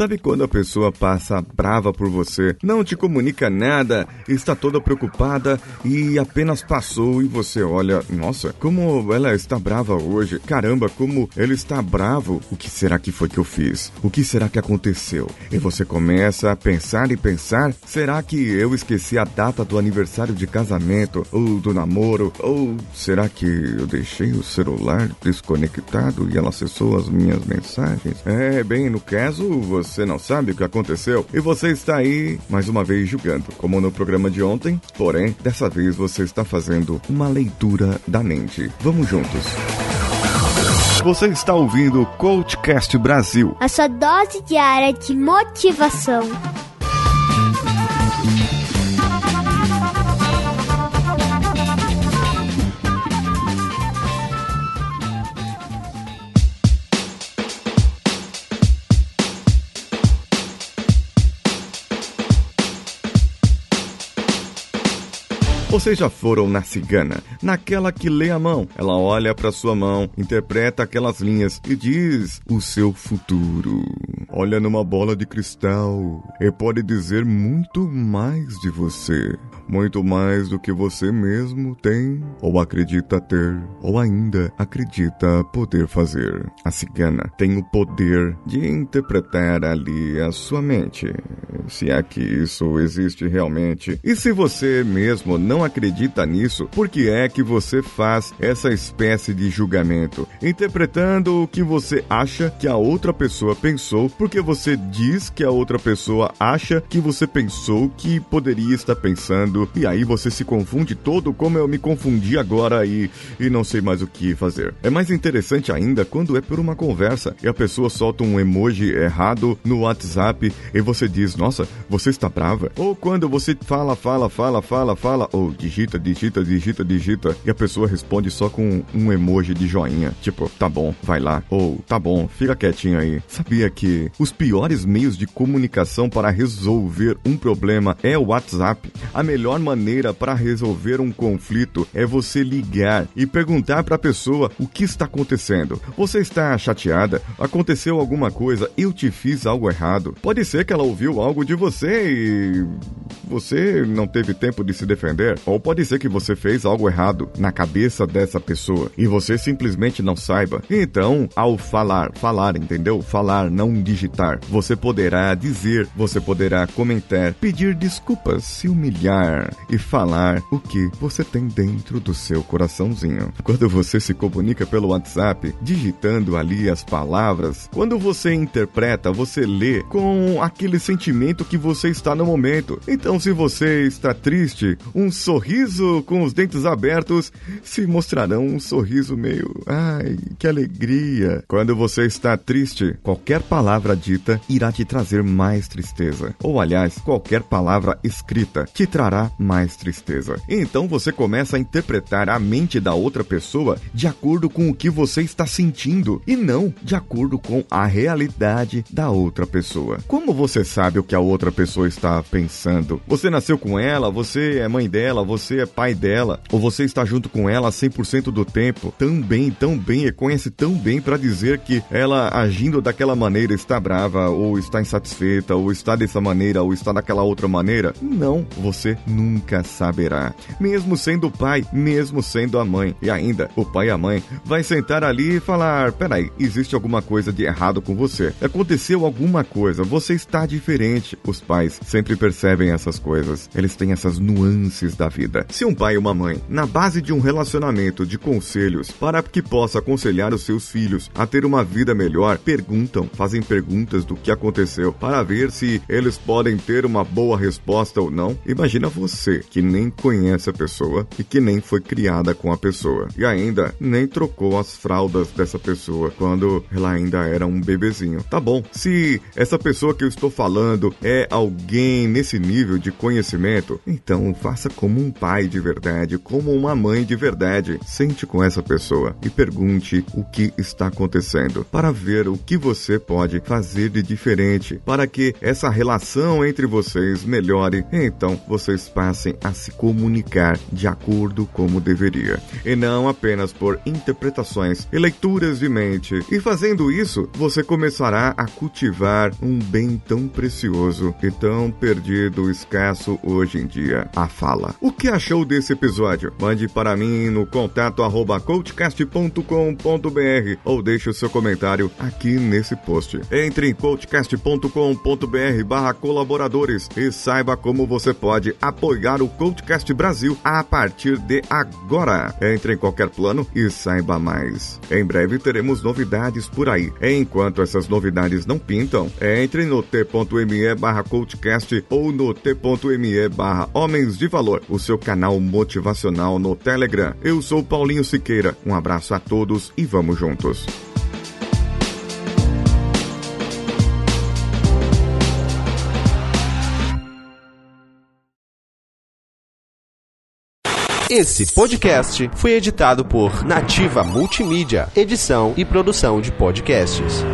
Sabe quando a pessoa passa brava por você, não te comunica nada, está toda preocupada e apenas passou e você olha, nossa, como ela está brava hoje. Caramba, como ele está bravo. O que será que foi que eu fiz? O que será que aconteceu? E você começa a pensar e pensar, será que eu esqueci a data do aniversário de casamento ou do namoro? Ou será que eu deixei o celular desconectado e ela acessou as minhas mensagens? É, bem, no caso, você não sabe o que aconteceu e você está aí mais uma vez julgando, como no programa de ontem, porém, dessa vez você está fazendo uma leitura da mente. Vamos juntos. Você está ouvindo o Coachcast Brasil. A sua dose diária de motivação. Vocês já foram na cigana, naquela que lê a mão. Ela olha para sua mão, interpreta aquelas linhas e diz o seu futuro. Olha numa bola de cristal e pode dizer muito mais de você muito mais do que você mesmo tem ou acredita ter ou ainda acredita poder fazer. A cigana tem o poder de interpretar ali a sua mente, se é que isso existe realmente. E se você mesmo não acredita nisso, por que é que você faz essa espécie de julgamento, interpretando o que você acha que a outra pessoa pensou, porque você diz que a outra pessoa acha que você pensou que poderia estar pensando e aí você se confunde todo como eu me confundi agora e, e não sei mais o que fazer. É mais interessante ainda quando é por uma conversa e a pessoa solta um emoji errado no WhatsApp e você diz, nossa, você está brava. Ou quando você fala, fala, fala, fala, fala, ou digita, digita, digita, digita e a pessoa responde só com um emoji de joinha. Tipo, tá bom, vai lá. Ou tá bom, fica quietinho aí. Sabia que os piores meios de comunicação para resolver um problema é o WhatsApp? A melhor melhor maneira para resolver um conflito é você ligar e perguntar para a pessoa o que está acontecendo. Você está chateada? Aconteceu alguma coisa? Eu te fiz algo errado? Pode ser que ela ouviu algo de você e você não teve tempo de se defender, ou pode ser que você fez algo errado na cabeça dessa pessoa e você simplesmente não saiba. Então, ao falar, falar, entendeu? Falar, não digitar, você poderá dizer, você poderá comentar, pedir desculpas, se humilhar e falar o que você tem dentro do seu coraçãozinho. Quando você se comunica pelo WhatsApp, digitando ali as palavras, quando você interpreta, você lê com aquele sentimento que você está no momento. Então, se você está triste, um sorriso com os dentes abertos se mostrarão um sorriso meio, ai, que alegria. Quando você está triste, qualquer palavra dita irá te trazer mais tristeza. Ou aliás, qualquer palavra escrita te trará mais tristeza. Então você começa a interpretar a mente da outra pessoa de acordo com o que você está sentindo e não de acordo com a realidade da outra pessoa. Como você sabe o que a outra pessoa está pensando? Você nasceu com ela, você é mãe dela, você é pai dela, ou você está junto com ela 100% do tempo, tão bem, tão bem e conhece tão bem para dizer que ela agindo daquela maneira está brava ou está insatisfeita ou está dessa maneira ou está daquela outra maneira? Não, você nunca saberá. Mesmo sendo o pai, mesmo sendo a mãe. E ainda, o pai e a mãe vai sentar ali e falar: peraí, existe alguma coisa de errado com você. Aconteceu alguma coisa, você está diferente. Os pais sempre percebem essas coisas. Eles têm essas nuances da vida. Se um pai e uma mãe, na base de um relacionamento de conselhos, para que possa aconselhar os seus filhos a ter uma vida melhor, perguntam, fazem perguntas do que aconteceu para ver se eles podem ter uma boa resposta ou não. Imagina você, que nem conhece a pessoa e que nem foi criada com a pessoa. E ainda nem trocou as fraldas dessa pessoa quando ela ainda era um bebezinho. Tá bom, se essa pessoa que eu estou falando é alguém nesse nível de conhecimento, então faça como um pai de verdade, como uma mãe de verdade. Sente com essa pessoa e pergunte o que está acontecendo para ver o que você pode fazer de diferente para que essa relação entre vocês melhore. Então vocês passem a se comunicar de acordo como deveria e não apenas por interpretações e leituras de mente. E fazendo isso, você começará a cultivar um bem tão precioso e tão perdido, escasso hoje em dia, a fala. O que achou desse episódio? Mande para mim no contato arroba coachcast.com.br ou deixe o seu comentário aqui nesse post. Entre em coachcast.com.br barra colaboradores e saiba como você pode apoiar o Coachcast Brasil a partir de agora. Entre em qualquer plano e saiba mais. Em breve teremos novidades por aí. Enquanto essas novidades não pintam, entre no t.me barra coachcast ou no t.me barra homens de valor, o seu canal motivacional no Telegram. Eu sou Paulinho Siqueira. Um abraço a todos e vamos juntos. Esse podcast foi editado por Nativa Multimídia, edição e produção de podcasts.